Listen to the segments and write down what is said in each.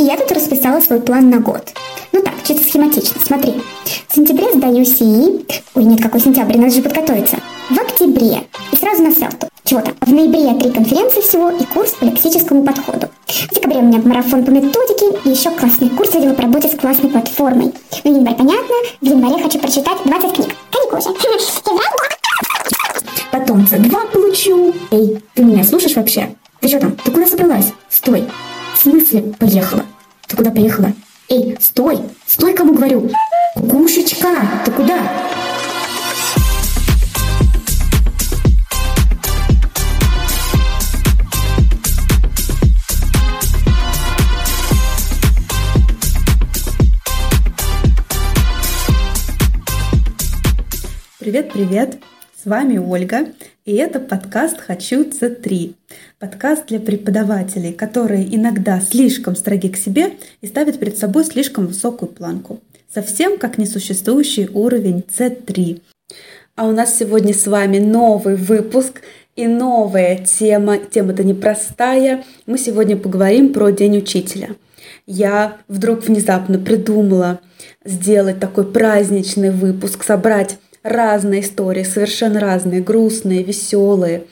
И я тут расписала свой план на год. Ну так, чисто схематично, смотри. В сентябре сдаю СИИ. Ой, нет, какой сентябрь, надо же подготовиться. В октябре. И сразу на селту. Чего там? В ноябре три конференции всего и курс по лексическому подходу. В декабре у меня марафон по методике и еще классный курс видела по работе с классной платформой. Ну, январь понятно. В январе хочу прочитать 20 книг. Каникулы. Потом за два получу. Эй, ты меня слушаешь вообще? Ты что там? Ты куда собралась? Стой. Смысле поехала? Ты куда поехала? Эй, стой! Стой, кому говорю! Кукушечка, ты куда? Привет-привет! С вами Ольга, и это подкаст «Хочу С3». Подкаст для преподавателей, которые иногда слишком строги к себе и ставят перед собой слишком высокую планку. Совсем как несуществующий уровень С3. А у нас сегодня с вами новый выпуск и новая тема. Тема-то непростая. Мы сегодня поговорим про День учителя. Я вдруг внезапно придумала сделать такой праздничный выпуск, собрать разные истории, совершенно разные, грустные, веселые,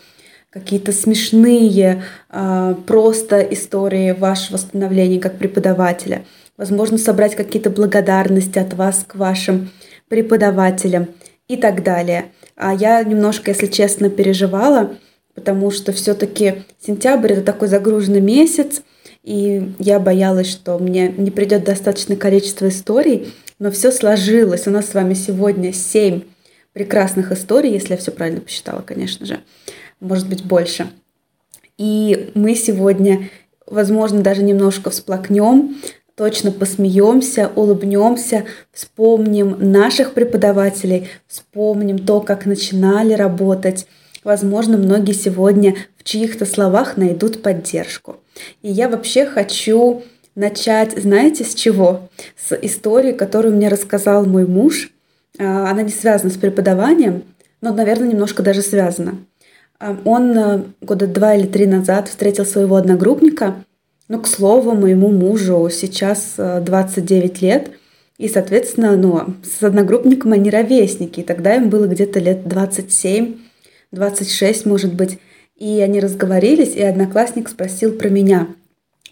какие-то смешные, а, просто истории вашего становления как преподавателя. Возможно, собрать какие-то благодарности от вас к вашим преподавателям и так далее. А я немножко, если честно, переживала, потому что все-таки сентябрь это такой загруженный месяц, и я боялась, что мне не придет достаточное количество историй, но все сложилось. У нас с вами сегодня семь прекрасных историй, если я все правильно посчитала, конечно же, может быть больше. И мы сегодня, возможно, даже немножко всплакнем, точно посмеемся, улыбнемся, вспомним наших преподавателей, вспомним то, как начинали работать. Возможно, многие сегодня в чьих-то словах найдут поддержку. И я вообще хочу начать, знаете, с чего? С истории, которую мне рассказал мой муж – она не связана с преподаванием, но, наверное, немножко даже связана. А, он э, года два или три назад встретил своего одногруппника, ну, к слову, моему мужу сейчас 29 э, лет, и, соответственно, ну, с одногруппником они ровесники, и тогда им было где-то лет 27, 26, может быть. И они разговорились, и одноклассник спросил про меня.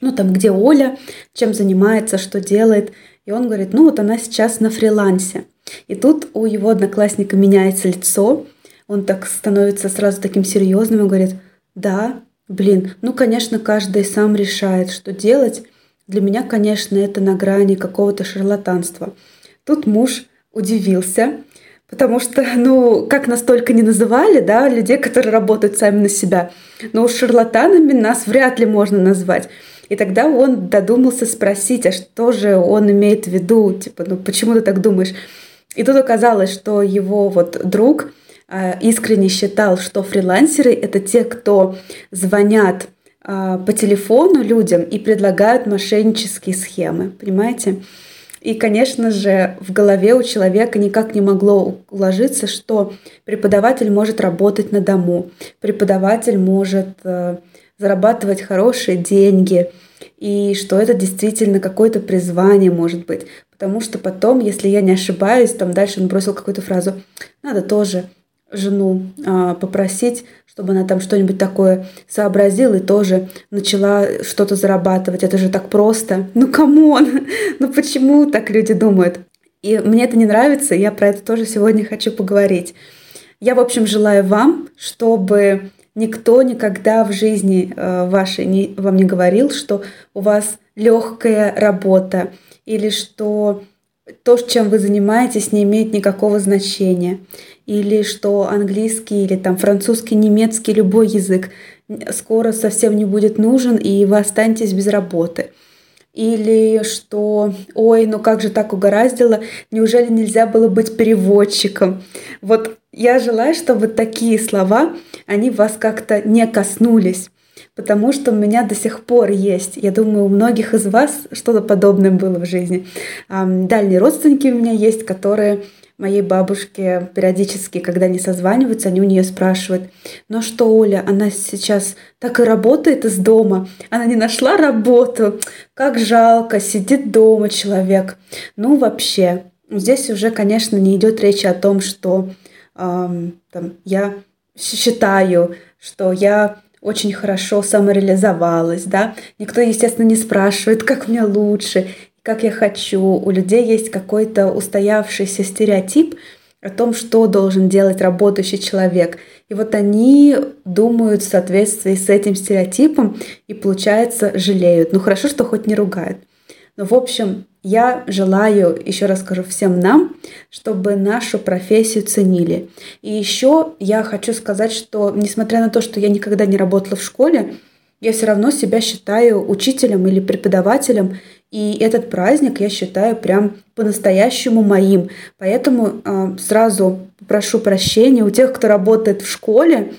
Ну, там, где Оля, чем занимается, что делает. И он говорит, ну, вот она сейчас на фрилансе. И тут у его одноклассника меняется лицо, он так становится сразу таким серьезным и говорит, да, блин, ну, конечно, каждый сам решает, что делать. Для меня, конечно, это на грани какого-то шарлатанства. Тут муж удивился, потому что, ну, как настолько не называли, да, людей, которые работают сами на себя, но шарлатанами нас вряд ли можно назвать. И тогда он додумался спросить, а что же он имеет в виду, типа, ну почему ты так думаешь? И тут оказалось, что его вот друг э, искренне считал, что фрилансеры — это те, кто звонят э, по телефону людям и предлагают мошеннические схемы, понимаете? И, конечно же, в голове у человека никак не могло уложиться, что преподаватель может работать на дому, преподаватель может э, зарабатывать хорошие деньги, и что это действительно какое-то призвание может быть. Потому что потом, если я не ошибаюсь, там дальше он бросил какую-то фразу, надо тоже жену а, попросить, чтобы она там что-нибудь такое сообразила и тоже начала что-то зарабатывать. Это же так просто. Ну, come on! Ну, почему так люди думают? И мне это не нравится, я про это тоже сегодня хочу поговорить. Я, в общем, желаю вам, чтобы никто никогда в жизни э, вашей не, вам не говорил, что у вас легкая работа, или что то, чем вы занимаетесь, не имеет никакого значения, или что английский или там французский, немецкий, любой язык скоро совсем не будет нужен, и вы останетесь без работы. Или что, ой, ну как же так угораздило, неужели нельзя было быть переводчиком? Вот я желаю, чтобы такие слова, они вас как-то не коснулись потому что у меня до сих пор есть, я думаю, у многих из вас что-то подобное было в жизни. Дальние родственники у меня есть, которые моей бабушке периодически, когда они созваниваются, они у нее спрашивают, ну что, Оля, она сейчас так и работает из дома, она не нашла работу, как жалко, сидит дома человек. Ну, вообще, здесь уже, конечно, не идет речи о том, что эм, там, я считаю, что я очень хорошо самореализовалась, да. Никто, естественно, не спрашивает, как мне лучше, как я хочу. У людей есть какой-то устоявшийся стереотип о том, что должен делать работающий человек. И вот они думают в соответствии с этим стереотипом и, получается, жалеют. Ну хорошо, что хоть не ругают. Но, в общем, я желаю, еще раз скажу всем нам, чтобы нашу профессию ценили. И еще я хочу сказать, что несмотря на то, что я никогда не работала в школе, я все равно себя считаю учителем или преподавателем, и этот праздник я считаю прям по-настоящему моим. Поэтому э, сразу прошу прощения у тех, кто работает в школе,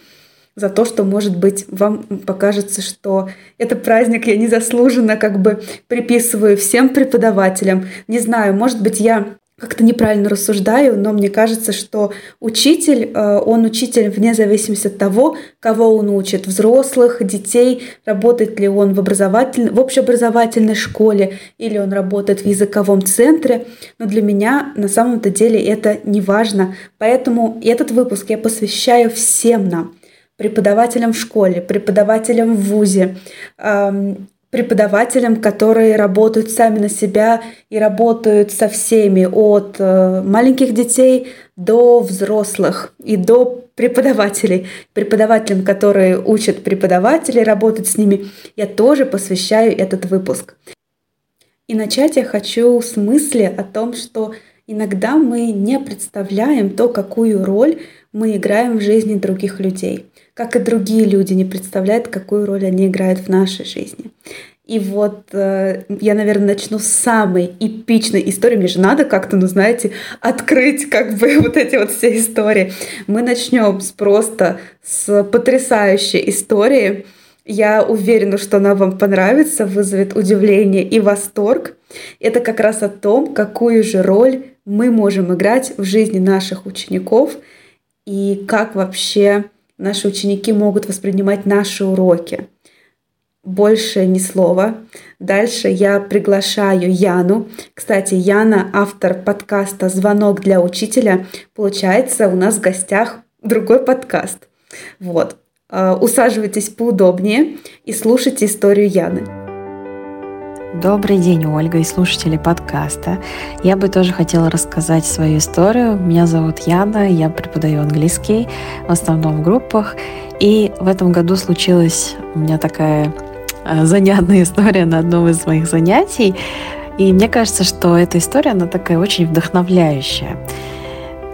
за то, что, может быть, вам покажется, что это праздник я незаслуженно как бы приписываю всем преподавателям. Не знаю, может быть, я как-то неправильно рассуждаю, но мне кажется, что учитель, э, он учитель вне зависимости от того, кого он учит, взрослых, детей, работает ли он в, образовательной, в общеобразовательной школе или он работает в языковом центре. Но для меня на самом-то деле это не важно. Поэтому этот выпуск я посвящаю всем нам, преподавателям в школе, преподавателям в ВУЗе, преподавателям, которые работают сами на себя и работают со всеми, от э, маленьких детей до взрослых и до преподавателей. Преподавателям, которые учат преподавателей, работать с ними, я тоже посвящаю этот выпуск. И начать я хочу с мысли о том, что иногда мы не представляем то, какую роль мы играем в жизни других людей как и другие люди не представляют, какую роль они играют в нашей жизни. И вот э, я, наверное, начну с самой эпичной истории. Мне же надо как-то, ну, знаете, открыть как бы вот эти вот все истории. Мы начнем с просто с потрясающей истории. Я уверена, что она вам понравится, вызовет удивление и восторг. Это как раз о том, какую же роль мы можем играть в жизни наших учеников и как вообще наши ученики могут воспринимать наши уроки. Больше ни слова. Дальше я приглашаю Яну. Кстати, Яна, автор подкаста «Звонок для учителя». Получается, у нас в гостях другой подкаст. Вот. Э, усаживайтесь поудобнее и слушайте историю Яны. Добрый день, Ольга и слушатели подкаста. Я бы тоже хотела рассказать свою историю. Меня зовут Яна, я преподаю английский, в основном в группах. И в этом году случилась у меня такая э, занятная история на одном из моих занятий. И мне кажется, что эта история, она такая очень вдохновляющая.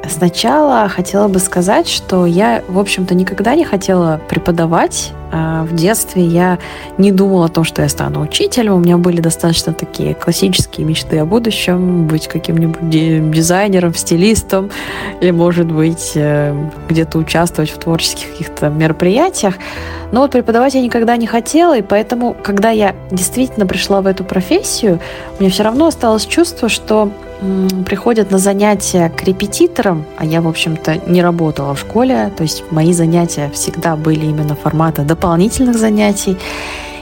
Сначала хотела бы сказать, что я, в общем-то, никогда не хотела преподавать. А, в детстве я не думала о том, что я стану учителем. У меня были достаточно такие классические мечты о будущем, быть каким-нибудь дизайнером, стилистом, или, может быть, э, где-то участвовать в творческих каких-то мероприятиях. Но вот преподавать я никогда не хотела, и поэтому, когда я действительно пришла в эту профессию, у меня все равно осталось чувство, что приходят на занятия к репетиторам, а я, в общем-то, не работала в школе, то есть мои занятия всегда были именно формата дополнительных занятий,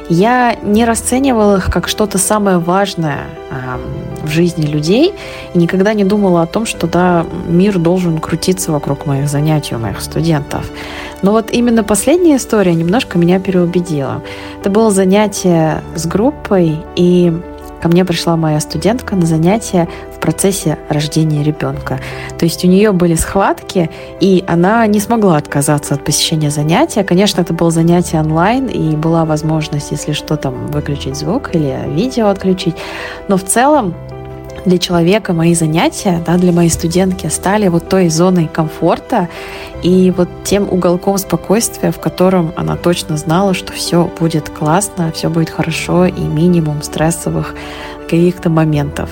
я не расценивала их как что-то самое важное э, в жизни людей и никогда не думала о том, что да, мир должен крутиться вокруг моих занятий у моих студентов. Но вот именно последняя история немножко меня переубедила. Это было занятие с группой, и ко мне пришла моя студентка на занятие в процессе рождения ребенка. То есть у нее были схватки, и она не смогла отказаться от посещения занятия. Конечно, это было занятие онлайн, и была возможность, если что, там выключить звук или видео отключить. Но в целом для человека мои занятия, да, для моей студентки стали вот той зоной комфорта и вот тем уголком спокойствия, в котором она точно знала, что все будет классно, все будет хорошо и минимум стрессовых каких-то моментов.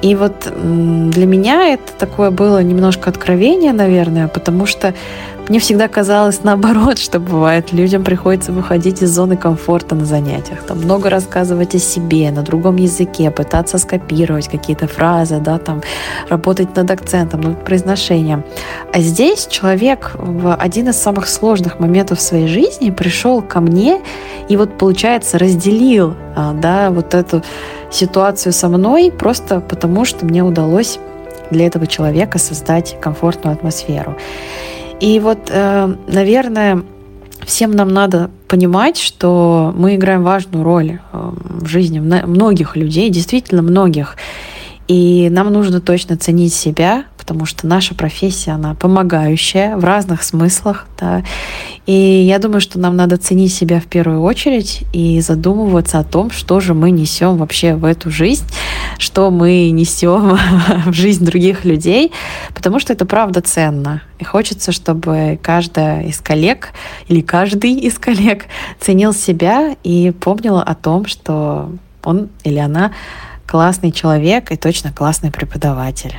И вот для меня это такое было немножко откровение, наверное, потому что мне всегда казалось наоборот, что бывает. Людям приходится выходить из зоны комфорта на занятиях. Там много рассказывать о себе на другом языке, пытаться скопировать какие-то фразы, да, там работать над акцентом, над произношением. А здесь человек в один из самых сложных моментов своей жизни пришел ко мне и вот, получается, разделил, а, да, вот эту ситуацию со мной просто потому, что мне удалось для этого человека создать комфортную атмосферу. И вот, э, наверное, всем нам надо понимать, что мы играем важную роль э, в жизни многих людей, действительно многих. И нам нужно точно ценить себя, потому что наша профессия, она помогающая в разных смыслах. Да. И я думаю, что нам надо ценить себя в первую очередь и задумываться о том, что же мы несем вообще в эту жизнь, что мы несем в жизнь других людей, потому что это правда ценно. И хочется, чтобы каждая из коллег или каждый из коллег ценил себя и помнил о том, что он или она классный человек и точно классный преподаватель.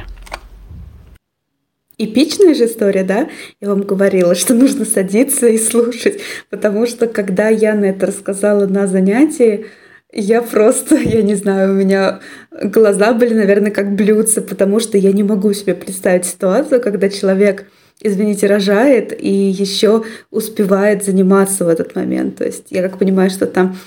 Эпичная же история, да? Я вам говорила, что нужно садиться и слушать, потому что когда Яна это рассказала на занятии, я просто, я не знаю, у меня глаза были, наверное, как блюдца, потому что я не могу себе представить ситуацию, когда человек извините, рожает и еще успевает заниматься в этот момент. То есть я как понимаю, что там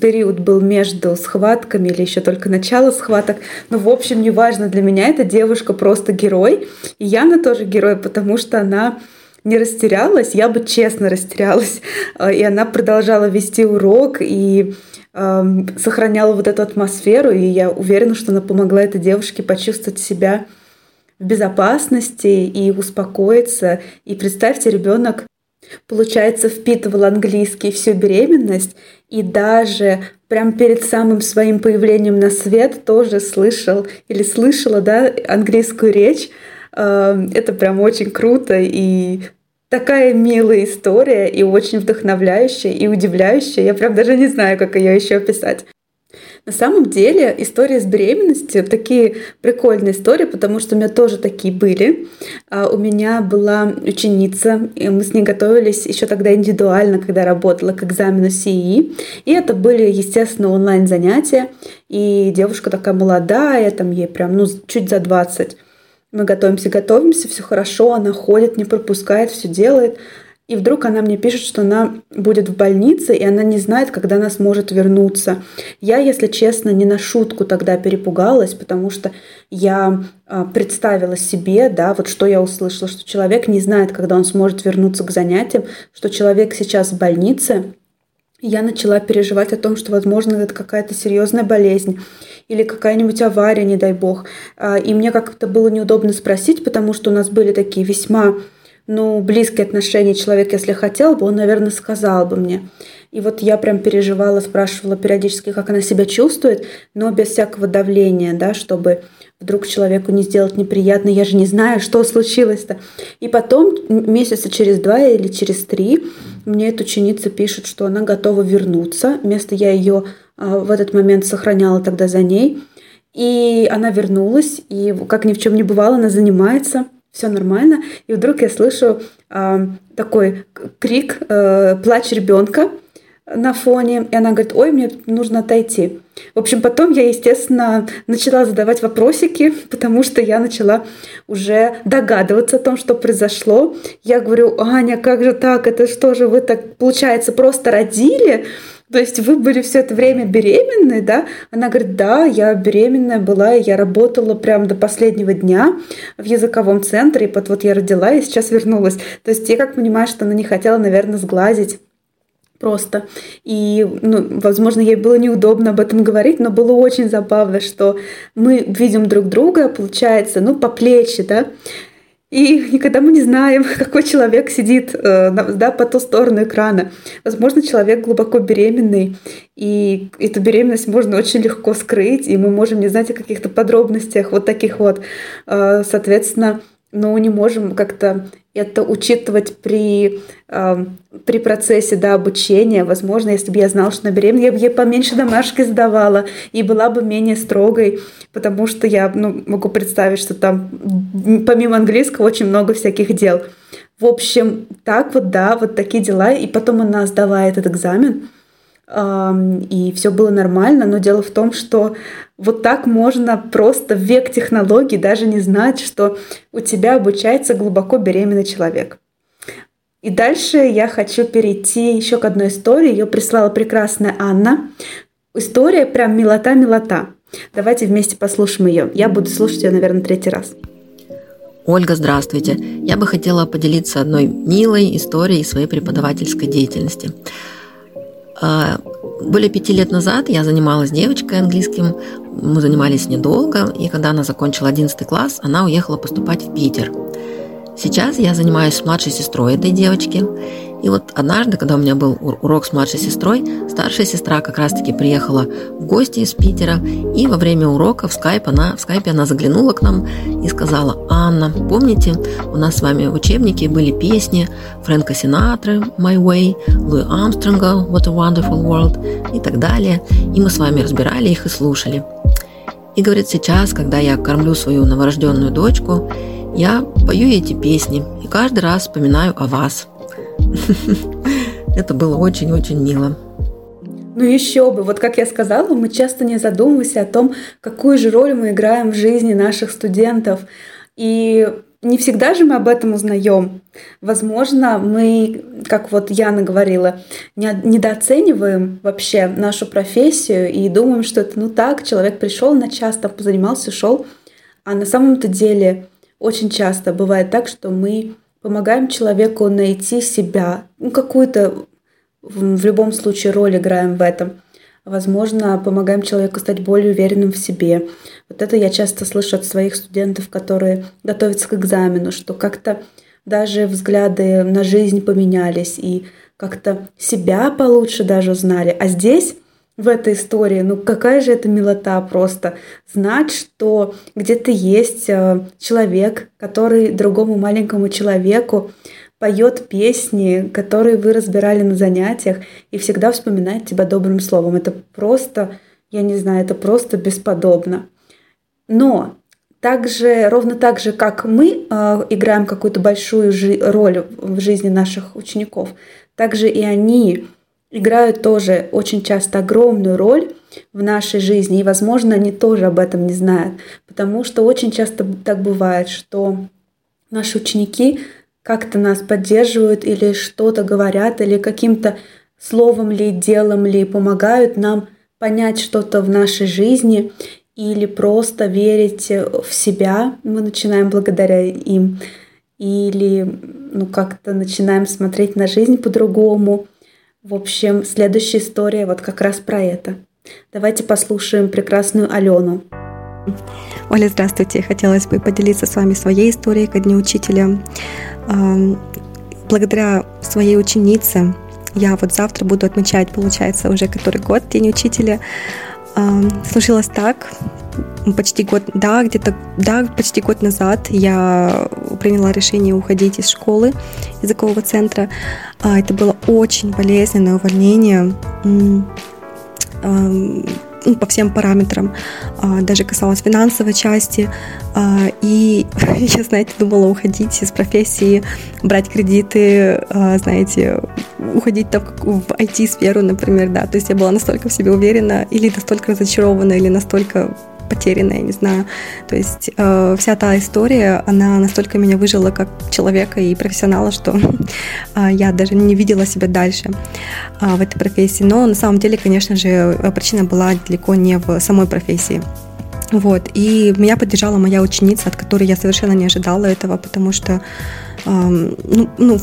период был между схватками или еще только начало схваток. Но в общем, неважно, для меня эта девушка просто герой. И Яна тоже герой, потому что она не растерялась, я бы честно растерялась. И она продолжала вести урок и э, сохраняла вот эту атмосферу. И я уверена, что она помогла этой девушке почувствовать себя в безопасности и успокоиться. И представьте, ребенок, получается, впитывал английский всю беременность и даже прям перед самым своим появлением на свет тоже слышал или слышала да, английскую речь. Эм, это прям очень круто и такая милая история и очень вдохновляющая и удивляющая. Я прям даже не знаю, как ее еще описать. На самом деле история с беременностью такие прикольные истории, потому что у меня тоже такие были. А, у меня была ученица, и мы с ней готовились еще тогда индивидуально, когда работала к экзамену CE. И это были, естественно, онлайн занятия. И девушка такая молодая, там ей прям, ну, чуть за 20. Мы готовимся, готовимся, все хорошо, она ходит, не пропускает, все делает. И вдруг она мне пишет, что она будет в больнице, и она не знает, когда она сможет вернуться. Я, если честно, не на шутку тогда перепугалась, потому что я а, представила себе, да, вот что я услышала, что человек не знает, когда он сможет вернуться к занятиям, что человек сейчас в больнице. Я начала переживать о том, что, возможно, это какая-то серьезная болезнь или какая-нибудь авария, не дай бог. А, и мне как-то было неудобно спросить, потому что у нас были такие весьма ну, близкие отношения человек, если хотел бы, он, наверное, сказал бы мне. И вот я прям переживала, спрашивала периодически, как она себя чувствует, но без всякого давления, да, чтобы вдруг человеку не сделать неприятно, я же не знаю, что случилось-то. И потом, месяца через два или через три, мне эта ученица пишет, что она готова вернуться. Место я ее а, в этот момент сохраняла тогда за ней. И она вернулась, и как ни в чем не бывало, она занимается – все нормально. И вдруг я слышу э, такой крик, э, плач ребенка на фоне, и она говорит, ой, мне нужно отойти. В общем, потом я, естественно, начала задавать вопросики, потому что я начала уже догадываться о том, что произошло. Я говорю, Аня, как же так, это что же вы так, получается, просто родили? То есть вы были все это время беременны, да? Она говорит, да, я беременная была, и я работала прямо до последнего дня в языковом центре, и вот, вот я родила, и сейчас вернулась. То есть я как понимаю, что она не хотела, наверное, сглазить просто. И, ну, возможно, ей было неудобно об этом говорить, но было очень забавно, что мы видим друг друга, получается, ну, по плечи, да, и никогда мы не знаем, какой человек сидит э, да, по ту сторону экрана. Возможно, человек глубоко беременный, и эту беременность можно очень легко скрыть, и мы можем не знать о каких-то подробностях вот таких вот. Э, соответственно, но не можем как-то это учитывать при, э, при процессе да, обучения. Возможно, если бы я знала, что на беременна, я бы ей поменьше домашки сдавала и была бы менее строгой, потому что я ну, могу представить, что там помимо английского очень много всяких дел. В общем, так вот, да, вот такие дела. И потом она сдала этот экзамен – и все было нормально, но дело в том, что вот так можно просто в век технологий даже не знать, что у тебя обучается глубоко беременный человек. И дальше я хочу перейти еще к одной истории. Ее прислала прекрасная Анна. История прям милота-милота. Давайте вместе послушаем ее. Я буду слушать ее, наверное, третий раз. Ольга, здравствуйте. Я бы хотела поделиться одной милой историей своей преподавательской деятельности. А, более пяти лет назад я занималась девочкой английским, мы занимались недолго, и когда она закончила 11 класс, она уехала поступать в Питер. Сейчас я занимаюсь с младшей сестрой этой девочки, и вот однажды, когда у меня был урок с младшей сестрой, старшая сестра как раз-таки приехала в гости из Питера, и во время урока в, скайп она, в скайпе она заглянула к нам и сказала, «Анна, помните, у нас с вами в учебнике были песни Фрэнка Синатры «My Way», Луи Армстронга «What a Wonderful World» и так далее, и мы с вами разбирали их и слушали. И говорит, сейчас, когда я кормлю свою новорожденную дочку, я пою эти песни и каждый раз вспоминаю о вас – Это было очень-очень мило. Ну еще бы, вот как я сказала, мы часто не задумываемся о том, какую же роль мы играем в жизни наших студентов. И не всегда же мы об этом узнаем. Возможно, мы, как вот Яна говорила, недооцениваем вообще нашу профессию и думаем, что это ну так, человек пришел на час, там позанимался, ушел. А на самом-то деле очень часто бывает так, что мы помогаем человеку найти себя, ну, какую-то в любом случае роль играем в этом. Возможно, помогаем человеку стать более уверенным в себе. Вот это я часто слышу от своих студентов, которые готовятся к экзамену, что как-то даже взгляды на жизнь поменялись и как-то себя получше даже узнали. А здесь в этой истории. Ну какая же это милота просто знать, что где-то есть э, человек, который другому маленькому человеку поет песни, которые вы разбирали на занятиях, и всегда вспоминает тебя добрым словом. Это просто, я не знаю, это просто бесподобно. Но также, ровно так же, как мы э, играем какую-то большую жи- роль в жизни наших учеников, также и они играют тоже очень часто огромную роль в нашей жизни, и, возможно, они тоже об этом не знают, потому что очень часто так бывает, что наши ученики как-то нас поддерживают или что-то говорят, или каким-то словом ли, делом ли помогают нам понять что-то в нашей жизни или просто верить в себя, мы начинаем благодаря им, или ну, как-то начинаем смотреть на жизнь по-другому – в общем, следующая история вот как раз про это. Давайте послушаем прекрасную Алену. Оля, здравствуйте. Хотелось бы поделиться с вами своей историей ко Дню Учителя. Благодаря своей ученице я вот завтра буду отмечать, получается, уже который год День Учителя. Случилось так, почти год, да, где-то, да, почти год назад я приняла решение уходить из школы языкового центра. А, это было очень болезненное увольнение ну, по всем параметрам, а, даже касалось финансовой части. А, и я, знаете, думала уходить из профессии, брать кредиты, знаете, уходить там в IT-сферу, например, да. То есть я была настолько в себе уверена или настолько разочарована, или настолько потерянная, не знаю. То есть э, вся та история, она настолько меня выжила как человека и профессионала, что э, я даже не видела себя дальше э, в этой профессии. Но на самом деле, конечно же, причина была далеко не в самой профессии. Вот. И меня поддержала моя ученица, от которой я совершенно не ожидала этого, потому что ну, ну,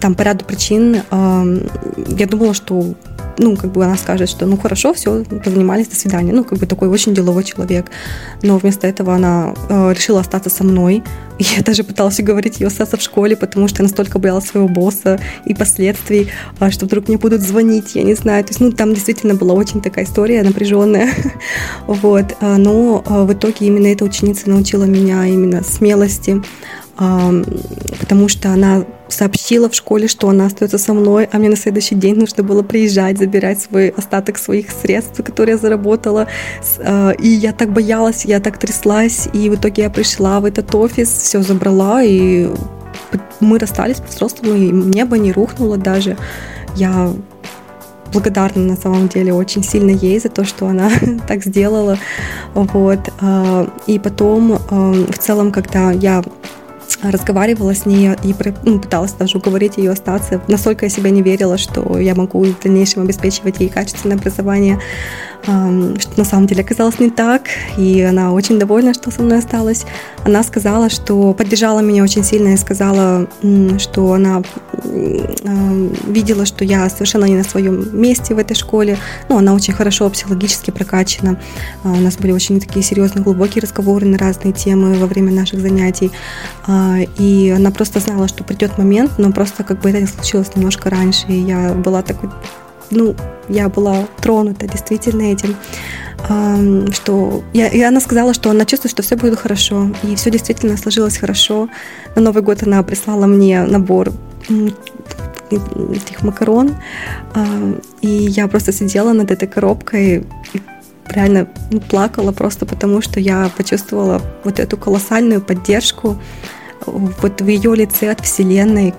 там по ряду причин я думала, что ну, как бы она скажет, что ну хорошо, все, позанимались, до свидания. Ну, как бы такой очень деловой человек. Но вместо этого она э, решила остаться со мной. Я даже пыталась уговорить ее остаться в школе, потому что я настолько боялась своего босса и последствий, э, что вдруг мне будут звонить, я не знаю. То есть, ну, там действительно была очень такая история напряженная. Вот, а, но а, в итоге именно эта ученица научила меня именно смелости, потому что она сообщила в школе, что она остается со мной, а мне на следующий день нужно было приезжать, забирать свой остаток своих средств, которые я заработала. А, и я так боялась, я так тряслась, и в итоге я пришла в этот офис, все забрала, и мы расстались по-взрослому, и небо не рухнуло даже. Я благодарна на самом деле очень сильно ей за то, что она так сделала. Вот. А, и потом, в целом, когда я разговаривала с ней и ну, пыталась даже уговорить ее остаться. Настолько я себя не верила, что я могу в дальнейшем обеспечивать ей качественное образование что на самом деле оказалось не так, и она очень довольна, что со мной осталась. Она сказала, что поддержала меня очень сильно и сказала, что она видела, что я совершенно не на своем месте в этой школе. Ну, она очень хорошо психологически прокачана. А, у нас были очень такие серьезные, глубокие разговоры на разные темы во время наших занятий. А, и она просто знала, что придет момент, но просто как бы это случилось немножко раньше. И я была такой ну, я была тронута действительно этим, что я, и она сказала, что она чувствует, что все будет хорошо, и все действительно сложилось хорошо. На Новый год она прислала мне набор этих макарон, и я просто сидела над этой коробкой и реально ну, плакала просто потому, что я почувствовала вот эту колоссальную поддержку вот в ее лице от Вселенной,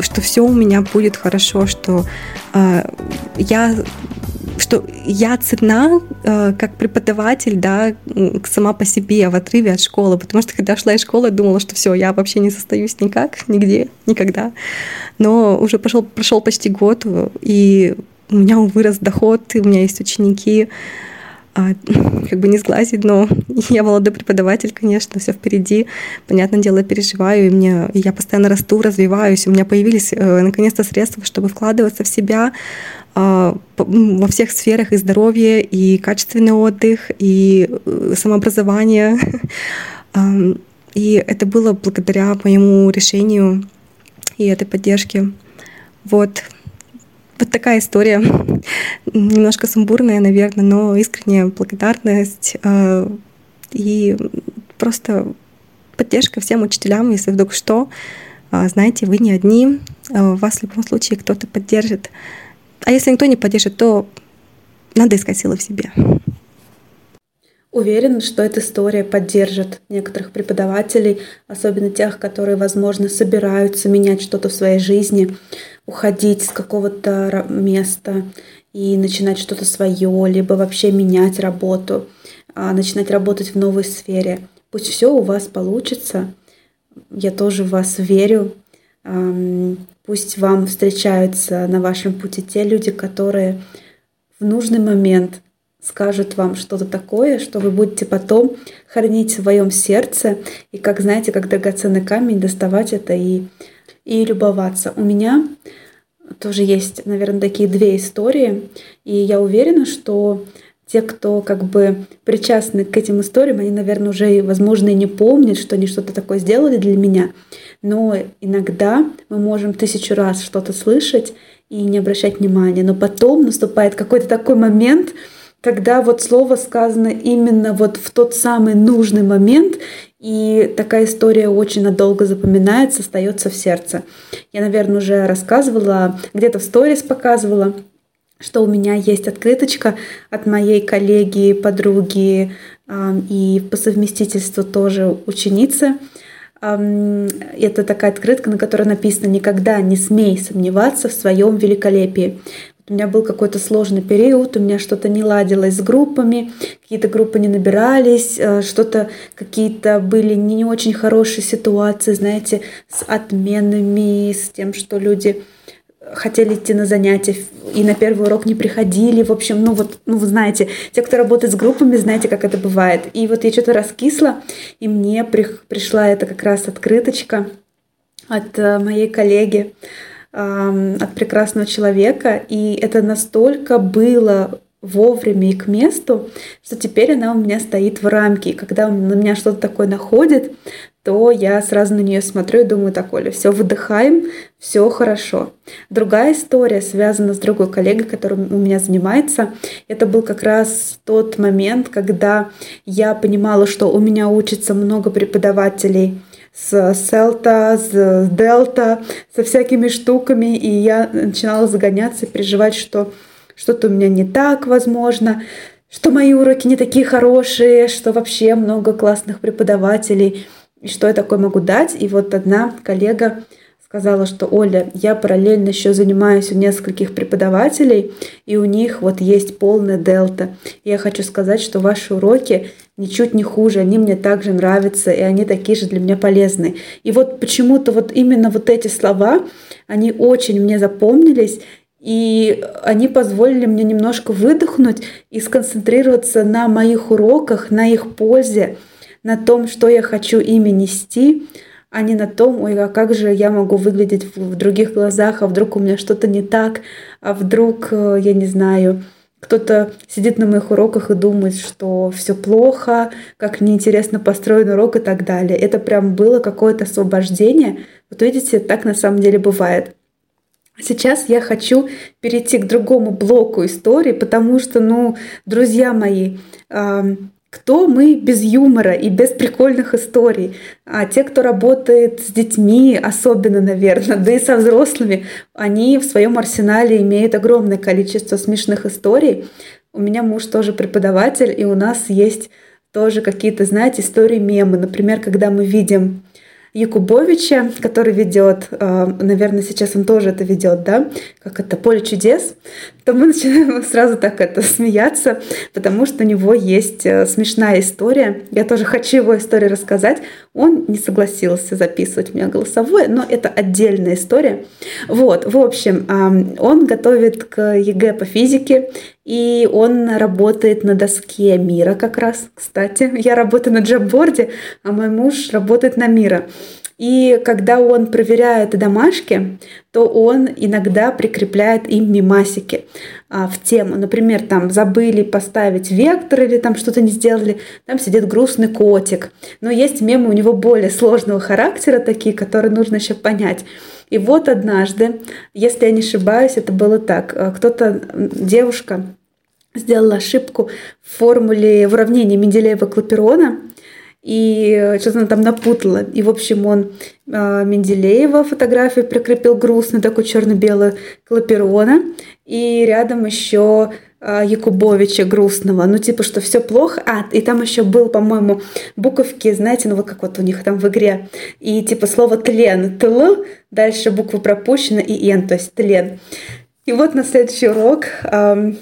что все у меня будет хорошо, что а, я что я цена э, как преподаватель, да, сама по себе в отрыве от школы, потому что когда шла из школы, думала, что все, я вообще не состоюсь никак, нигде, никогда. Но уже пошел, прошел почти год, и у меня вырос доход, и у меня есть ученики, а, как бы не сглазить, но я молодой преподаватель, конечно, все впереди. Понятное дело, переживаю, и мне, и я постоянно расту, развиваюсь. У меня появились э, наконец-то средства, чтобы вкладываться в себя э, во всех сферах и здоровье, и качественный отдых, и э, самообразование. И это было благодаря моему решению и этой поддержке. Вот. Вот такая история, немножко сумбурная, наверное, но искренняя благодарность э, и просто поддержка всем учителям, если вдруг что, э, знаете, вы не одни, э, вас в любом случае кто-то поддержит. А если никто не поддержит, то надо искать силы в себе. Уверен, что эта история поддержит некоторых преподавателей, особенно тех, которые, возможно, собираются менять что-то в своей жизни, уходить с какого-то места и начинать что-то свое, либо вообще менять работу, а, начинать работать в новой сфере. Пусть все у вас получится. Я тоже в вас верю. Пусть вам встречаются на вашем пути те люди, которые в нужный момент скажут вам что-то такое, что вы будете потом хранить в своем сердце и, как знаете, как драгоценный камень, доставать это и и любоваться. У меня тоже есть, наверное, такие две истории, и я уверена, что те, кто как бы причастны к этим историям, они, наверное, уже, возможно, и не помнят, что они что-то такое сделали для меня. Но иногда мы можем тысячу раз что-то слышать и не обращать внимания. Но потом наступает какой-то такой момент, когда вот слово сказано именно вот в тот самый нужный момент, и такая история очень надолго запоминается, остается в сердце. Я, наверное, уже рассказывала, где-то в сторис показывала, что у меня есть открыточка от моей коллеги, подруги и по совместительству тоже ученицы. Это такая открытка, на которой написано «Никогда не смей сомневаться в своем великолепии». У меня был какой-то сложный период, у меня что-то не ладилось с группами, какие-то группы не набирались, э, что-то какие-то были не, очень хорошие ситуации, знаете, с отменами, с тем, что люди хотели идти на занятия и на первый урок не приходили. В общем, ну вот, ну вы знаете, те, кто работает с группами, знаете, как это бывает. И вот я что-то раскисла, и мне при, пришла эта как раз открыточка от э, моей коллеги от прекрасного человека, и это настолько было вовремя и к месту, что теперь она у меня стоит в рамке. И когда на меня что-то такое находит, то я сразу на нее смотрю и думаю, так, Оля, все, выдыхаем, все хорошо. Другая история связана с другой коллегой, которая у меня занимается. Это был как раз тот момент, когда я понимала, что у меня учится много преподавателей с селта, с дельта, со всякими штуками, и я начинала загоняться и переживать, что что-то у меня не так, возможно, что мои уроки не такие хорошие, что вообще много классных преподавателей, и что я такое могу дать. И вот одна коллега сказала, что Оля, я параллельно еще занимаюсь у нескольких преподавателей, и у них вот есть полная дельта. Я хочу сказать, что ваши уроки ничуть не хуже, они мне также нравятся, и они такие же для меня полезны. И вот почему-то вот именно вот эти слова, они очень мне запомнились, и они позволили мне немножко выдохнуть и сконцентрироваться на моих уроках, на их пользе, на том, что я хочу ими нести, а не на том, ой, а как же я могу выглядеть в других глазах, а вдруг у меня что-то не так, а вдруг, э, я не знаю, кто-то сидит на моих уроках и думает, что все плохо, как неинтересно построен урок и так далее. Это прям было какое-то освобождение. Вот видите, так на самом деле бывает. Сейчас я хочу перейти к другому блоку истории, потому что, ну, друзья мои, кто мы без юмора и без прикольных историй? А те, кто работает с детьми, особенно, наверное, да и со взрослыми, они в своем арсенале имеют огромное количество смешных историй. У меня муж тоже преподаватель, и у нас есть тоже какие-то, знаете, истории мемы. Например, когда мы видим Якубовича, который ведет, э, наверное, сейчас он тоже это ведет, да, как это поле чудес, то мы начинаем сразу так это смеяться, потому что у него есть э, смешная история. Я тоже хочу его историю рассказать. Он не согласился записывать меня голосовое, но это отдельная история. Вот, в общем, он готовит к ЕГЭ по физике, и он работает на доске Miro как раз, кстати. Я работаю на Jamboard е, а мой муж работает на Miro. И когда он проверяет домашки, то он иногда прикрепляет им мемасики а, в тему. Например, там забыли поставить вектор или там что-то не сделали, там сидит грустный котик. Но есть мемы у него более сложного характера, такие, которые нужно еще понять. И вот однажды, если я не ошибаюсь, это было так. А, кто-то, девушка, сделала ошибку в формуле в уравнении Менделеева-Клаперона, и что-то она там напутала. И, в общем, он э, Менделеева фотографию прикрепил грустно, такой черно-белый Клаперона, и рядом еще э, Якубовича грустного, ну типа, что все плохо. А, и там еще был, по-моему, буковки, знаете, ну вот как вот у них там в игре, и типа слово тлен, тл, дальше буква пропущена и н, то есть тлен. И вот на следующий урок э,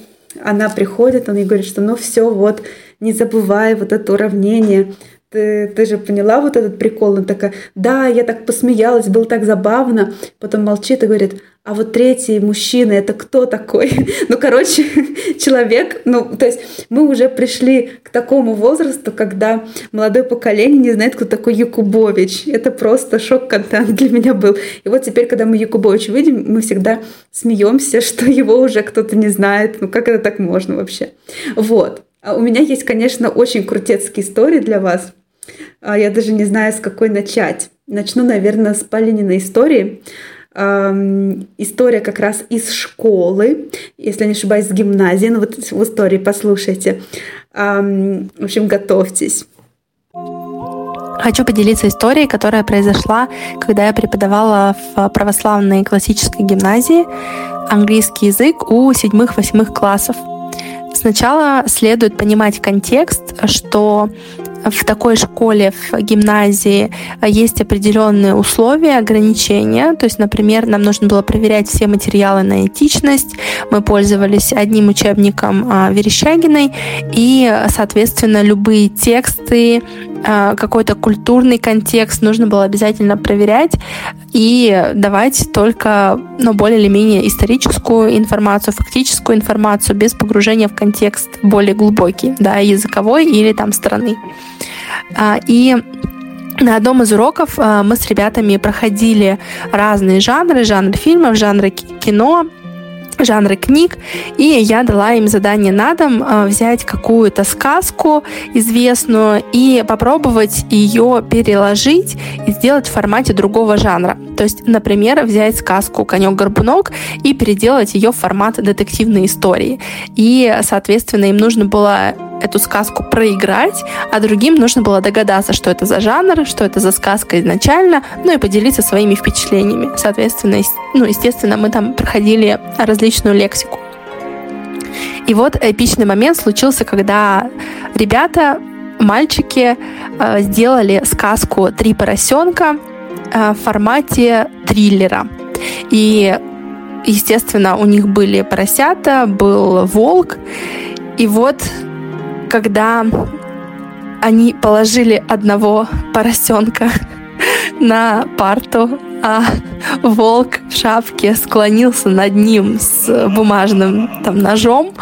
она приходит, он ей говорит, что ну все, вот, не забывай вот это уравнение, ты, ты же поняла вот этот прикол? Она такая, да, я так посмеялась, было так забавно. Потом молчит и говорит, а вот третий мужчина, это кто такой? ну, короче, человек, ну, то есть мы уже пришли к такому возрасту, когда молодое поколение не знает, кто такой Якубович. Это просто шок-контент для меня был. И вот теперь, когда мы Якубовича видим, мы всегда смеемся, что его уже кто-то не знает. Ну, как это так можно вообще? Вот. А у меня есть, конечно, очень крутецкие истории для вас. А я даже не знаю, с какой начать. Начну, наверное, с Полининой истории. История как раз из школы, если не ошибаюсь, с гимназии. Ну вот в истории послушайте. В общем, готовьтесь. Хочу поделиться историей, которая произошла, когда я преподавала в православной классической гимназии английский язык у седьмых-восьмых классов. Сначала следует понимать контекст, что в такой школе, в гимназии есть определенные условия, ограничения. То есть, например, нам нужно было проверять все материалы на этичность. Мы пользовались одним учебником а, Верещагиной. И, соответственно, любые тексты, а, какой-то культурный контекст нужно было обязательно проверять и давать только ну, более или менее историческую информацию, фактическую информацию без погружения в контекст более глубокий, да, языковой или там страны. А, и на одном из уроков а, мы с ребятами проходили разные жанры, жанр фильмов, жанры кино, жанры книг, и я дала им задание на дом э, взять какую-то сказку известную и попробовать ее переложить и сделать в формате другого жанра. То есть, например, взять сказку «Конек-горбунок» и переделать ее в формат детективной истории. И, соответственно, им нужно было эту сказку проиграть, а другим нужно было догадаться, что это за жанр, что это за сказка изначально, ну и поделиться своими впечатлениями. Соответственно, ну, естественно, мы там проходили различную лексику. И вот эпичный момент случился, когда ребята, мальчики, э, сделали сказку «Три поросенка» э, в формате триллера. И, естественно, у них были поросята, был волк. И вот когда они положили одного поросенка на парту, а волк в шапке склонился над ним с бумажным там ножом.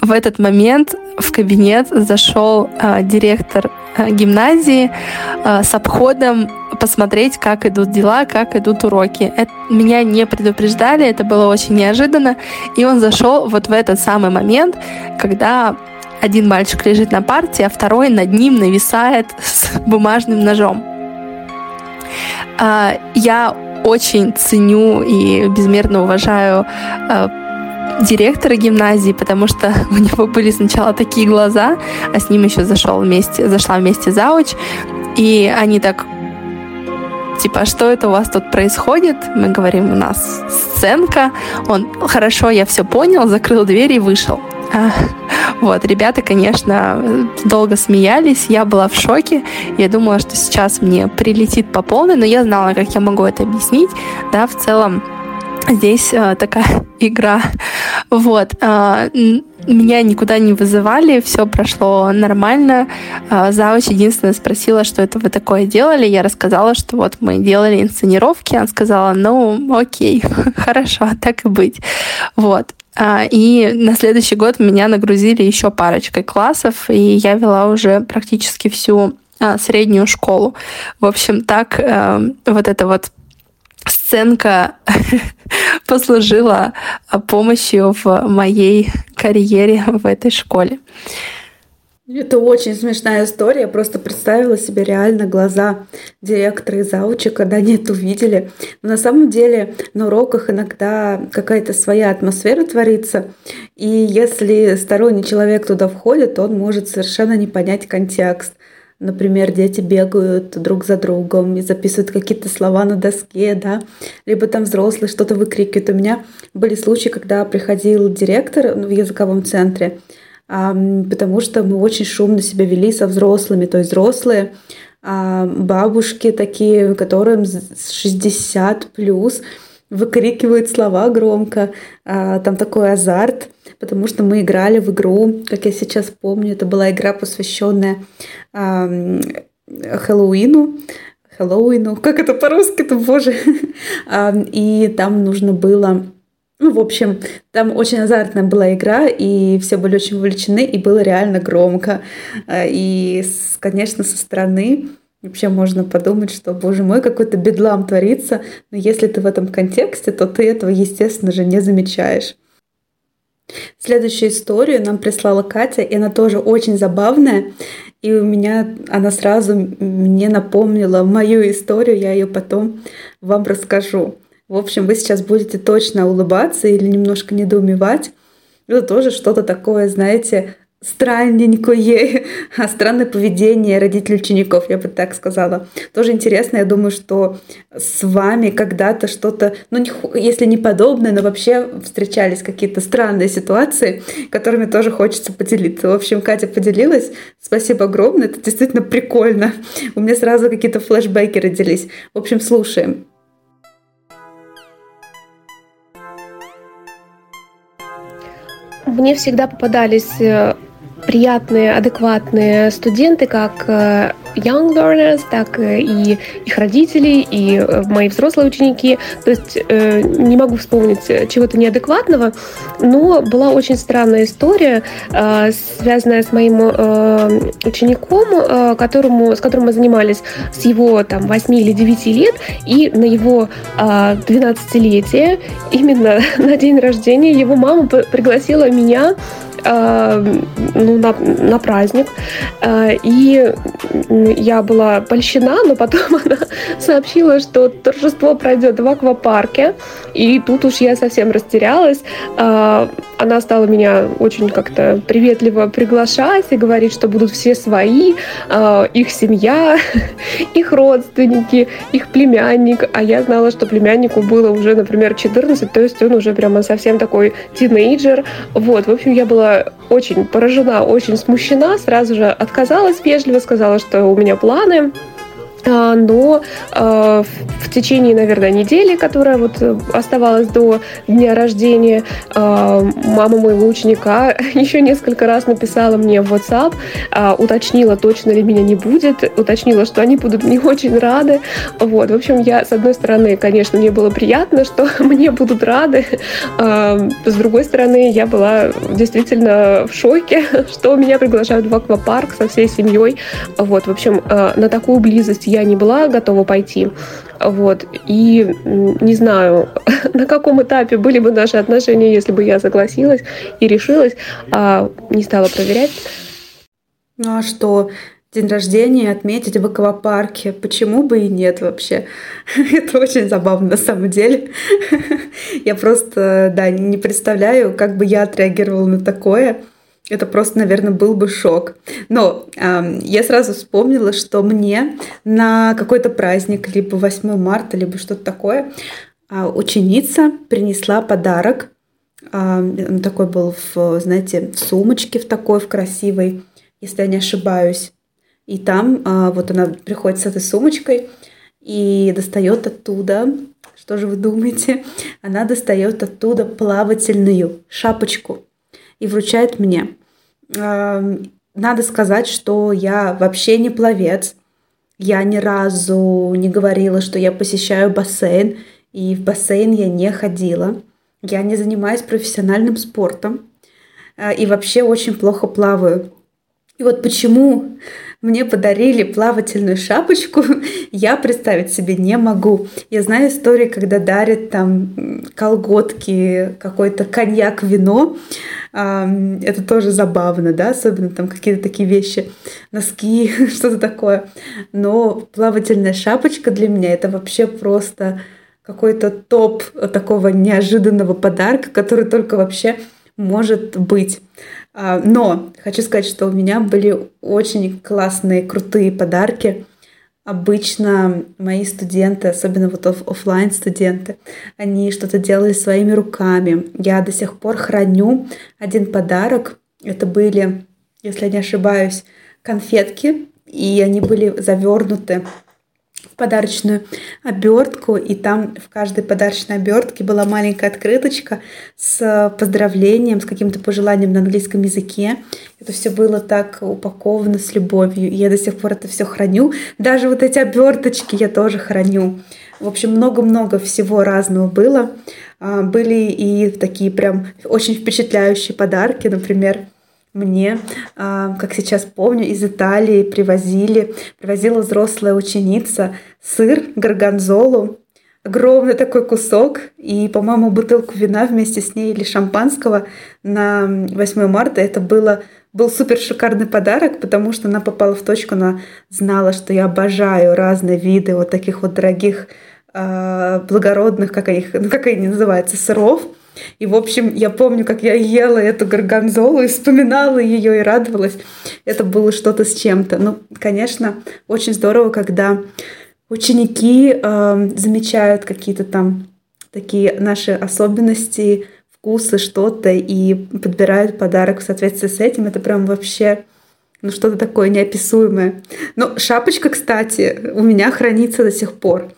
В этот момент в кабинет зашел э, директор э, гимназии э, с обходом посмотреть, как идут дела, как идут уроки. Это, меня не предупреждали, это было очень неожиданно. И он зашел вот в этот самый момент, когда один мальчик лежит на парте, а второй над ним нависает с бумажным ножом. А, я очень ценю и безмерно уважаю а, директора гимназии, потому что у него были сначала такие глаза, а с ним еще зашел вместе, зашла вместе зауч, и они так типа, «А что это у вас тут происходит? Мы говорим, у нас сценка. Он, хорошо, я все понял, закрыл дверь и вышел. А, вот, ребята, конечно, долго смеялись, я была в шоке, я думала, что сейчас мне прилетит по полной, но я знала, как я могу это объяснить, да, в целом здесь э, такая игра, вот, э, меня никуда не вызывали, все прошло нормально. Э, единственное спросила, что это вы такое делали. Я рассказала, что вот мы делали инсценировки. Она сказала, ну, окей, хорошо, так и быть. Вот. А, и на следующий год меня нагрузили еще парочкой классов, и я вела уже практически всю а, среднюю школу. В общем, так э, вот эта вот сценка послужила помощью в моей карьере в этой школе. Это очень смешная история. Я просто представила себе реально глаза директора и заучи, когда они это увидели. Но на самом деле на уроках иногда какая-то своя атмосфера творится. И если сторонний человек туда входит, он может совершенно не понять контекст. Например, дети бегают друг за другом и записывают какие-то слова на доске, да, либо там взрослые что-то выкрикивают. У меня были случаи, когда приходил директор в языковом центре, потому что мы очень шумно себя вели со взрослыми, то есть взрослые а, бабушки такие, которым 60 плюс, выкрикивают слова громко, а, там такой азарт, потому что мы играли в игру, как я сейчас помню, это была игра, посвященная Хэллоуину, Хэллоуину, как это по-русски-то, боже. И там нужно было ну, в общем, там очень азартная была игра, и все были очень вовлечены, и было реально громко. А, и, конечно, со стороны вообще можно подумать, что, боже мой, какой-то бедлам творится, но если ты в этом контексте, то ты этого, естественно же, не замечаешь. Следующую историю нам прислала Катя, и она тоже очень забавная. И у меня она сразу мне напомнила мою историю, я ее потом вам расскажу. В общем, вы сейчас будете точно улыбаться или немножко недоумевать. Это тоже что-то такое, знаете, странненькое, а странное поведение родителей учеников, я бы так сказала. Тоже интересно, я думаю, что с вами когда-то что-то, ну, если не подобное, но вообще встречались какие-то странные ситуации, которыми тоже хочется поделиться. В общем, Катя поделилась. Спасибо огромное, это действительно прикольно. У меня сразу какие-то флешбеки родились. В общем, слушаем. Мне всегда попадались э, приятные, адекватные студенты, как э, young learners, так и их родители, и э, мои взрослые ученики. То есть э, не могу вспомнить чего-то неадекватного, но была очень странная история, связанная с моим учеником, которому, с которым мы занимались с его там 8 или 9 лет, и на его 12-летие, именно на день рождения, его мама пригласила меня ну, на, на праздник. Э, и я была польщена, но потом она сообщила, что торжество пройдет в аквапарке. И тут уж я совсем растерялась. Э, она стала меня очень как-то приветливо приглашать и говорить, что будут все свои, э, их семья, их родственники, их племянник. А я знала, что племяннику было уже, например, 14, то есть он уже прямо совсем такой тинейджер. Вот, в общем, я была очень поражена, очень смущена, сразу же отказалась вежливо, сказала, что у меня планы, но а, в течение, наверное, недели, которая вот оставалась до дня рождения, а, мама моего ученика еще несколько раз написала мне в WhatsApp, уточнила, точно ли меня не будет, уточнила, что они будут мне очень рады. Вот, в общем, я, с одной стороны, конечно, мне было приятно, что мне будут рады, с другой стороны, я была действительно в шоке, что меня приглашают в аквапарк со всей семьей. Вот, в общем, на такую близость я не была готова пойти. Вот. И не знаю, на каком этапе были бы наши отношения, если бы я согласилась и решилась, а не стала проверять. Ну а что? День рождения отметить в аквапарке. Почему бы и нет вообще? Это очень забавно на самом деле. Я просто, да, не представляю, как бы я отреагировала на такое. Это просто, наверное, был бы шок. Но э, я сразу вспомнила, что мне на какой-то праздник, либо 8 марта, либо что-то такое, э, ученица принесла подарок. Э, он такой был в, знаете, в сумочке в такой, в красивой, если я не ошибаюсь. И там э, вот она приходит с этой сумочкой и достает оттуда, что же вы думаете? Она достает оттуда плавательную шапочку и вручает мне. Надо сказать, что я вообще не пловец. Я ни разу не говорила, что я посещаю бассейн, и в бассейн я не ходила. Я не занимаюсь профессиональным спортом а, и вообще очень плохо плаваю. И вот почему мне подарили плавательную шапочку, я представить себе не могу. Я знаю истории, когда дарят там колготки, какой-то коньяк, вино. Это тоже забавно, да, особенно там какие-то такие вещи, носки, что-то такое. Но плавательная шапочка для меня это вообще просто какой-то топ такого неожиданного подарка, который только вообще может быть. А, но хочу сказать, что у меня были очень классные, крутые подарки. Обычно мои студенты, особенно вот оф офлайн студенты, они что-то делали своими руками. Я до сих пор храню один подарок. Это были, если я не ошибаюсь, конфетки, и они были завернуты подарочную обертку, и там в каждой подарочной обертке была маленькая открыточка с поздравлением, с каким-то пожеланием на английском языке. Это все было так упаковано с любовью, и я до сих пор это все храню. Даже вот эти оберточки я тоже храню. В общем, много-много всего разного было. А, были и такие прям очень впечатляющие подарки, например, мне, а, как сейчас помню, из Италии привозили, привозила взрослая ученица сыр, горгонзолу, огромный такой кусок и, по-моему, бутылку вина вместе с ней или шампанского на 8 марта. Это было был супер шикарный подарок, потому что она попала в точку, она знала, что я обожаю разные виды вот таких вот дорогих, э, благородных, как они, ну, как они называются, сыров. И, в общем, я помню, как я ела эту горгонзолу и вспоминала ее и радовалась. Это было что-то с чем-то. Ну, конечно, очень здорово, когда ученики э, замечают какие-то там такие наши особенности, вкусы, что-то и подбирают подарок в соответствии с этим. Это прям вообще ну, что-то такое неописуемое. Но шапочка, кстати, у меня хранится до сих пор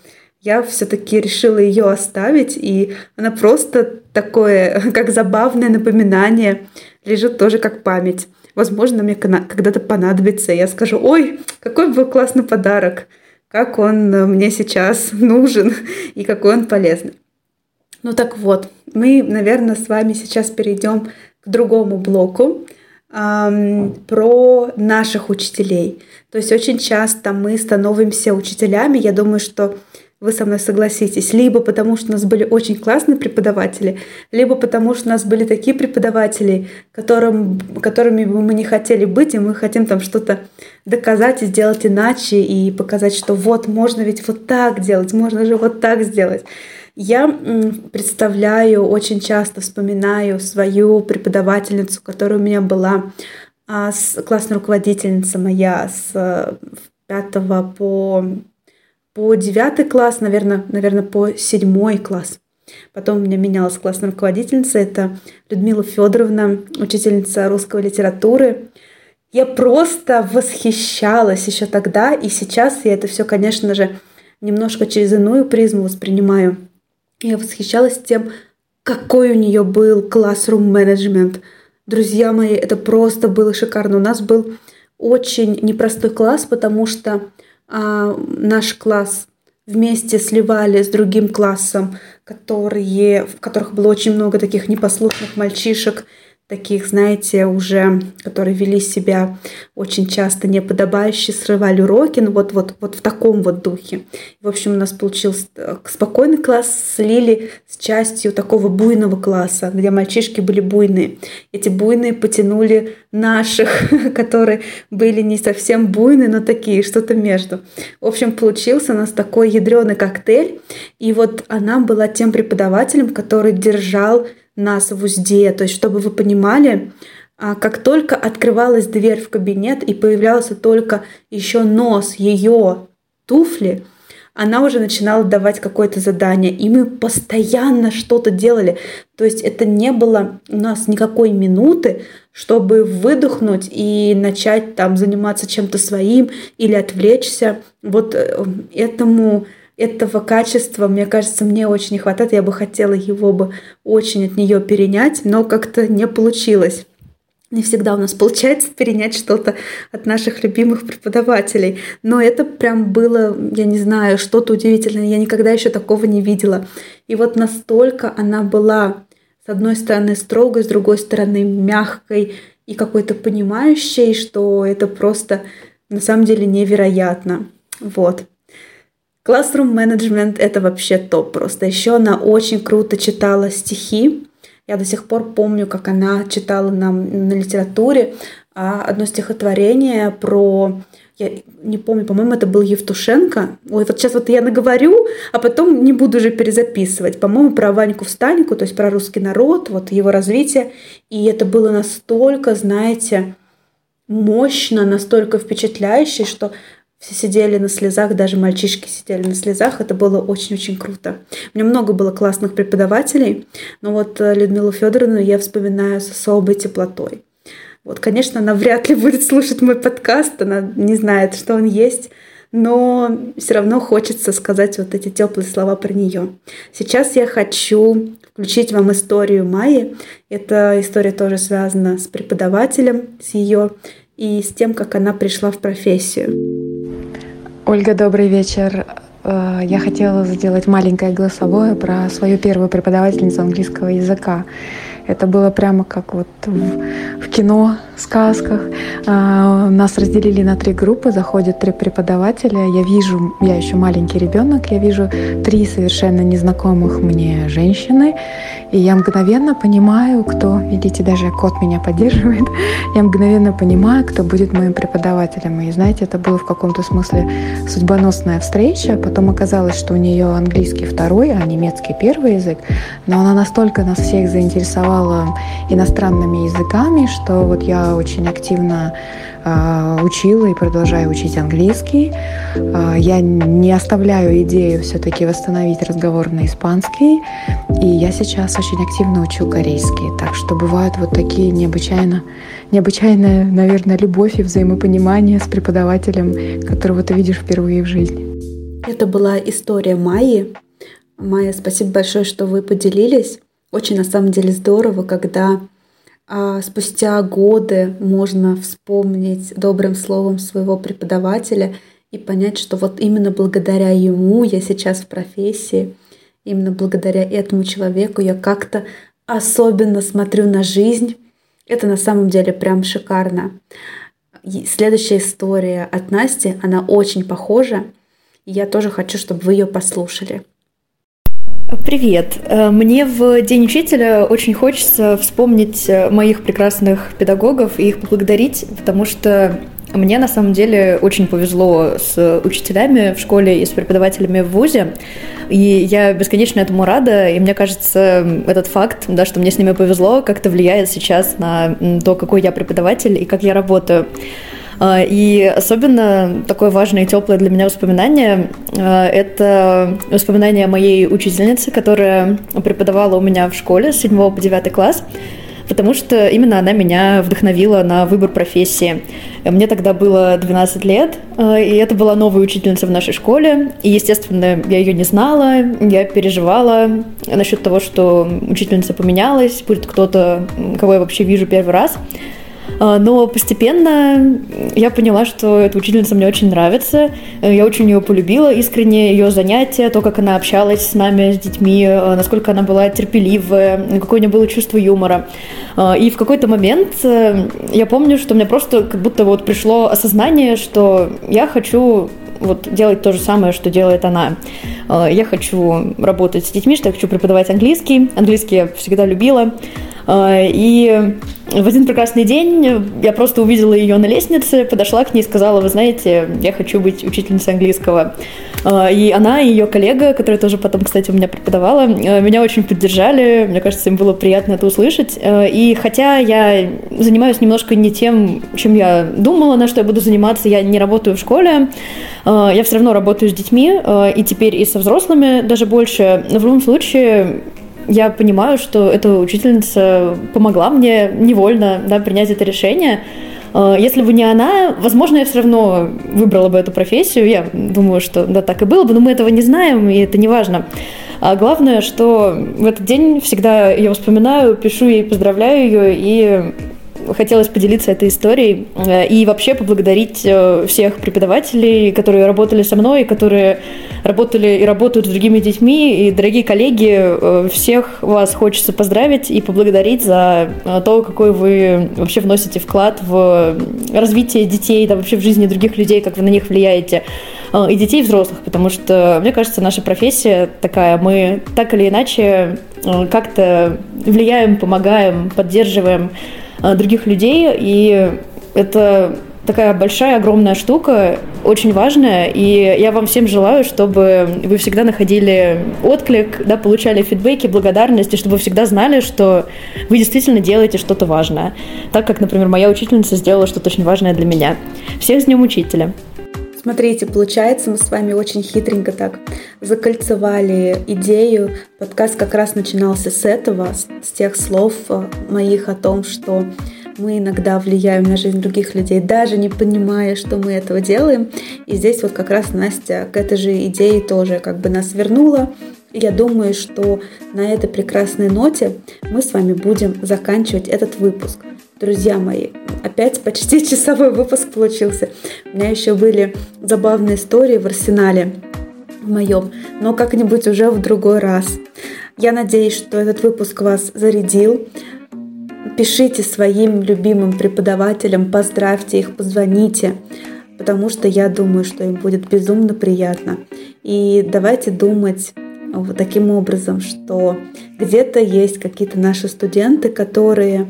я все-таки решила ее оставить, и она просто такое, как забавное напоминание, лежит тоже как память. возможно, мне когда-то понадобится. И я скажу, ой, какой был классный подарок, как он мне сейчас нужен и какой он полезный. Ну так вот, мы, наверное, с вами сейчас перейдем к другому блоку эм, про наших учителей. То есть очень часто мы становимся учителями. Я думаю, что вы со мной согласитесь, либо потому что у нас были очень классные преподаватели, либо потому что у нас были такие преподаватели, которым, которыми бы мы не хотели быть, и мы хотим там что-то доказать и сделать иначе, и показать, что вот, можно ведь вот так делать, можно же вот так сделать. Я представляю, очень часто вспоминаю свою преподавательницу, которая у меня была, а, классная руководительница моя с пятого по по девятый класс, наверное, наверное, по седьмой класс. Потом у меня менялась классная руководительница, это Людмила Федоровна, учительница русской литературы. Я просто восхищалась еще тогда, и сейчас я это все, конечно же, немножко через иную призму воспринимаю. Я восхищалась тем, какой у нее был классрум менеджмент. Друзья мои, это просто было шикарно. У нас был очень непростой класс, потому что наш класс вместе сливали с другим классом, которые, в которых было очень много таких непослушных мальчишек, таких, знаете, уже, которые вели себя очень часто неподобающе, срывали уроки, ну вот, вот, вот в таком вот духе. В общем, у нас получился э, спокойный класс, слили с частью такого буйного класса, где мальчишки были буйные. Эти буйные потянули наших, которые были не совсем буйные, но такие, что-то между. В общем, получился у нас такой ядреный коктейль, и вот она была тем преподавателем, который держал нас в узде. То есть, чтобы вы понимали, а, как только открывалась дверь в кабинет и появлялся только еще нос ее туфли, она уже начинала давать какое-то задание, и мы постоянно что-то делали. То есть это не было у нас никакой минуты, чтобы выдохнуть и начать там заниматься чем-то своим или отвлечься. Вот э, этому этого качества, мне кажется, мне очень не хватает. Я бы хотела его бы очень от нее перенять, но как-то не получилось. Не всегда у нас получается перенять что-то от наших любимых преподавателей. Но это прям было, я не знаю, что-то удивительное. Я никогда еще такого не видела. И вот настолько она была, с одной стороны, строгой, с другой стороны, мягкой и какой-то понимающей, что это просто на самом деле невероятно. Вот. Classroom Management — это вообще топ просто. Еще она очень круто читала стихи. Я до сих пор помню, как она читала нам на литературе а, одно стихотворение про я не помню, по-моему, это был Евтушенко. Ой, вот сейчас вот я наговорю, а потом не буду уже перезаписывать. По-моему, про Ваньку Встаньку, то есть про русский народ, вот его развитие. И это было настолько, знаете, мощно, настолько впечатляюще, что все сидели на слезах, даже мальчишки сидели на слезах. Это было очень-очень круто. У меня много было классных преподавателей, но вот э, Людмилу Федоровну я вспоминаю с особой теплотой. Вот, конечно, она вряд ли будет слушать мой подкаст, она не знает, что он есть, но все равно хочется сказать вот эти теплые слова про нее. Сейчас я хочу включить вам историю Майи. Эта история тоже связана с преподавателем, с ее и с тем, как она пришла в профессию. Ольга, добрый вечер. Э, я хотела сделать маленькое голосовое про свою первую преподавательницу английского языка. Это было прямо как вот в, в кино, сказках. А, нас разделили на три группы, заходят три преподавателя. Я вижу, я еще маленький ребенок, я вижу три совершенно незнакомых мне женщины, и я мгновенно понимаю, кто, видите, даже кот меня поддерживает, я мгновенно понимаю, кто будет моим преподавателем. И знаете, это было в каком-то смысле судьбоносная встреча. Потом оказалось, что у нее английский второй, а немецкий первый язык. Но она настолько нас всех заинтересовала иностранными языками, что вот я очень активно э, учила и продолжаю учить английский. Э, я не оставляю идею все-таки восстановить разговор на испанский. И я сейчас очень активно учу корейский. Так что бывают вот такие необычайно, необычайная, наверное, любовь и взаимопонимание с преподавателем, которого ты видишь впервые в жизни. Это была история Майи. Майя, спасибо большое, что вы поделились. Очень на самом деле здорово, когда а спустя годы можно вспомнить добрым словом своего преподавателя и понять, что вот именно благодаря ему я сейчас в профессии, именно благодаря этому человеку я как-то особенно смотрю на жизнь. Это на самом деле прям шикарно. Следующая история от Насти, она очень похожа. И я тоже хочу, чтобы вы ее послушали. Привет. Э, мне в День учителя очень хочется вспомнить э, моих прекрасных педагогов и их поблагодарить, потому что мне на самом деле очень повезло с учителями в школе и с преподавателями в ВУЗе, и я бесконечно этому рада, и мне кажется, этот факт, да, что мне с ними повезло, как-то влияет сейчас на то, какой я преподаватель и как я работаю. А, и особенно такое важное и теплое для меня воспоминание а, – это воспоминание моей учительницы, которая преподавала у меня в школе с 7 по 9 класс потому что именно она меня вдохновила на выбор профессии. Мне тогда было 12 лет, а, и это была новая учительница в нашей школе, и, естественно, я ее не знала, я переживала насчет того, что учительница поменялась, будет кто-то, кого я вообще вижу первый раз. А, но постепенно я поняла, что эта учительница мне очень нравится. Я очень ее полюбила искренне, ее занятия, то, как она общалась с нами, с детьми, а, насколько она была терпеливая, какое у нее было чувство юмора. И в какой-то момент э, я помню, что мне просто как будто вот пришло осознание, что я хочу вот делать то же самое, что делает она. Я хочу работать с детьми, что я хочу преподавать английский. Английский я всегда любила. И в один прекрасный день я просто увидела ее на лестнице, подошла к ней и сказала, вы знаете, я хочу быть учительницей английского. А, и она и ее коллега, которая тоже потом, кстати, у меня преподавала, а, меня очень поддержали, мне кажется, им было приятно это услышать. А, и хотя я занимаюсь немножко не тем, чем я думала, на что я буду заниматься, я не работаю в школе, я все равно работаю с детьми, и теперь и со взрослыми даже больше. Но в любом случае я понимаю, что эта учительница помогла мне невольно да, принять это решение. А, если бы не она, возможно, я все равно выбрала бы эту профессию. Я думаю, что да, так и было бы, но мы этого не знаем, и это не важно. А главное, что в этот день всегда ее вспоминаю, пишу ей, поздравляю ее и хотелось поделиться этой историей э, и вообще поблагодарить э, всех преподавателей, которые работали со мной, которые работали и работают с другими детьми. И, дорогие коллеги, э, всех вас хочется поздравить и поблагодарить за то, какой вы вообще вносите вклад в развитие детей, да, вообще в жизни других людей, как вы на них влияете. И детей, и взрослых, потому что, мне кажется, наша профессия такая, мы так или иначе как-то влияем, помогаем, поддерживаем других людей, и это такая большая, огромная штука, очень важная, и я вам всем желаю, чтобы вы всегда находили отклик, да, получали фидбэки, благодарности, чтобы вы всегда знали, что вы действительно делаете что-то важное. Так как, например, моя учительница сделала что-то очень важное для меня. Всех с Днем Учителя! Смотрите, получается, мы с вами очень хитренько так закольцевали идею. Подкаст как раз начинался с этого, с тех слов э, моих о том, что мы иногда влияем на жизнь других людей, даже не понимая, что мы этого делаем. И здесь вот как раз Настя к этой же идее тоже как бы нас вернула. И я думаю, что на этой прекрасной ноте мы с вами будем заканчивать этот выпуск. Друзья мои, опять почти часовой выпуск получился. У меня еще были забавные истории в арсенале моем, но как-нибудь уже в другой раз. Я надеюсь, что этот выпуск вас зарядил. Пишите своим любимым преподавателям, поздравьте их, позвоните, потому что я думаю, что им будет безумно приятно. И давайте думать вот таким образом, что где-то есть какие-то наши студенты, которые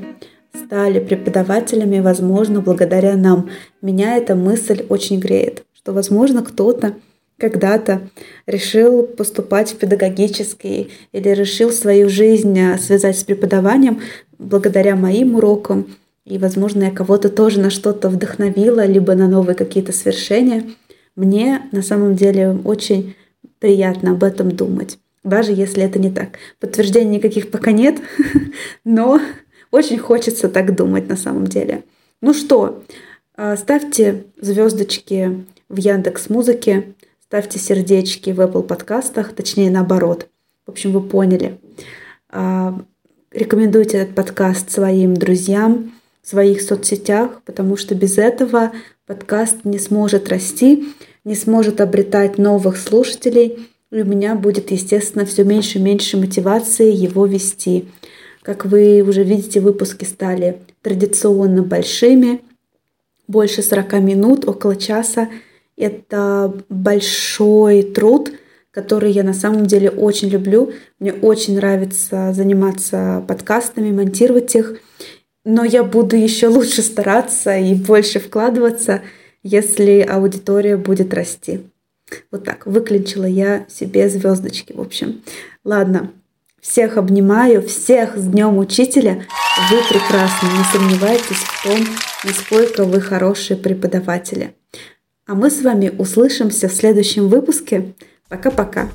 стали преподавателями, возможно, благодаря нам. Меня эта мысль очень греет, что, возможно, кто-то когда-то решил поступать в педагогический или решил свою жизнь а, связать с преподаванием благодаря моим урокам. И, возможно, я кого-то тоже на что-то вдохновила, либо на новые какие-то свершения. Мне на самом деле очень приятно об этом думать, даже если это не так. Подтверждений никаких пока нет, но очень хочется так думать на самом деле. Ну что, а, ставьте звездочки в Яндекс Музыке, ставьте сердечки в Apple подкастах, точнее наоборот. В общем, вы поняли. А, Рекомендуйте этот подкаст своим друзьям в своих соцсетях, потому что без этого подкаст не сможет расти, не сможет обретать новых слушателей, и у меня будет, естественно, все меньше и меньше мотивации его вести. Как вы уже видите, выпуски стали традиционно большими, больше 40 минут, около часа. Это большой труд, который я на самом деле очень люблю. Мне очень нравится заниматься подкастами, монтировать их. Но я буду еще лучше стараться и больше вкладываться, если аудитория будет расти. Вот так, выклинчила я себе звездочки, в общем. Ладно, всех обнимаю, всех с Днем Учителя. Вы прекрасны, не сомневайтесь в том, насколько вы хорошие преподаватели. А мы с вами услышимся в следующем выпуске. Пока-пока.